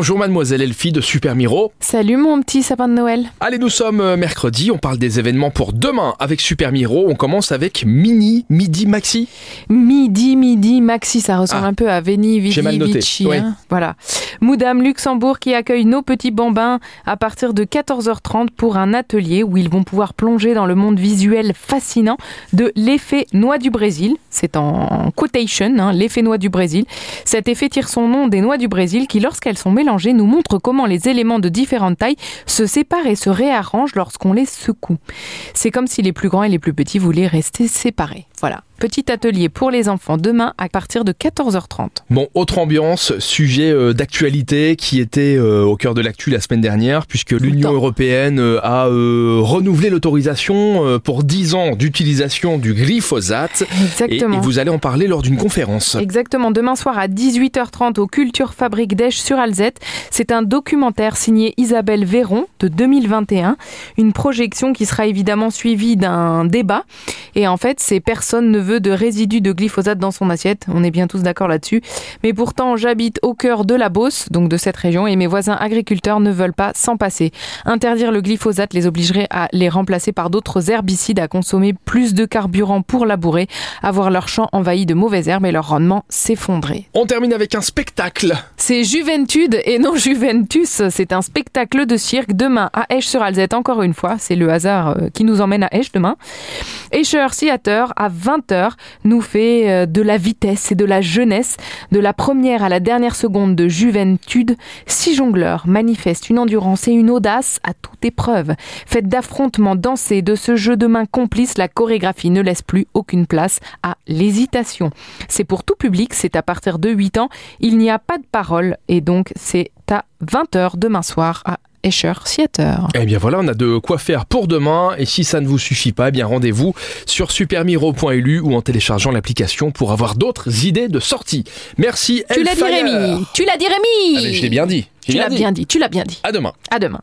Bonjour mademoiselle Elfie de Super Miro. Salut mon petit sapin de Noël. Allez, nous sommes euh, mercredi, on parle des événements pour demain avec Super Miro. On commence avec Mini, Midi, Maxi. Midi, midi, maxi, ça ressemble Ah. un peu à Veni, Vidi, J'ai mal noté, Vici. oui. hein. Voilà. Moudam Luxembourg qui accueille nos petits bambins à partir de 14h30 pour un atelier où ils vont pouvoir plonger dans le monde visuel fascinant de l'effet noix du Brésil. C'est en quotation, hein, l'effet noix du Brésil. Cet effet tire son nom des noix du Brésil qui, lorsqu'elles sont mélangées, nous montrent comment les éléments de différentes tailles se séparent et se réarrangent lorsqu'on les secoue. C'est comme si les plus grands et les plus petits voulaient rester séparés. Voilà. Petit atelier pour les enfants demain à partir de 14h30. Bon, autre ambiance, sujet euh, d'actualité qui était euh, au cœur de l'actu la semaine dernière, puisque l'Union européenne euh, a renouvelé l'autorisation pour 10 ans d'utilisation du glyphosate. Et, Exactement. et vous allez en parler lors d'une conférence. Exactement, demain soir à 18h30 au Culture Fabrique d'Esch sur Alzette. C'est un documentaire signé Isabelle Véron de 2021. Une projection qui sera évidemment suivie d'un débat. Et en fait, c'est personne ne veut de résidus de glyphosate dans son assiette. On est bien tous d'accord là-dessus. Mais pourtant, j'habite au cœur de la Beauce, donc de cette région, et mes voisins agriculteurs ne veulent pas s'en passer. Interdire le glyphosate les obligerait à les remplacer par d'autres herbicides, à consommer plus de carburant pour labourer, à voir leurs champs envahis de mauvaises herbes et leur rendement s'effondrer. On termine avec un spectacle. C'est Juventude et non Juventus. C'est un spectacle de cirque demain à Esch-sur-Alzette. Encore une fois, c'est le hasard euh, qui nous emmène à Esch demain. Escher Theater à 20h nous fait euh, de la vitesse et de la jeunesse. De la première à la dernière seconde de Juventude, six jongleurs manifestent une endurance et une audace à toute épreuve. Faites d'affrontements dansés, de ce jeu de main complice, la chorégraphie ne laisse plus aucune place à l'hésitation. C'est pour tout public, c'est à partir de 8 ans. Il n'y a pas de parole et donc c'est à 20h demain soir à Escher Theater. Eh bien voilà, on a de quoi faire pour demain. Et si ça ne vous suffit pas, eh bien rendez-vous sur supermiro.lu ou en téléchargeant l'application pour avoir d'autres idées de sortie. Merci. Tu l'as dit. Rémi Tu l'as dit Rémi je l'ai bien dit. Tu l'as bien dit, tu l'as bien dit. À demain. À demain.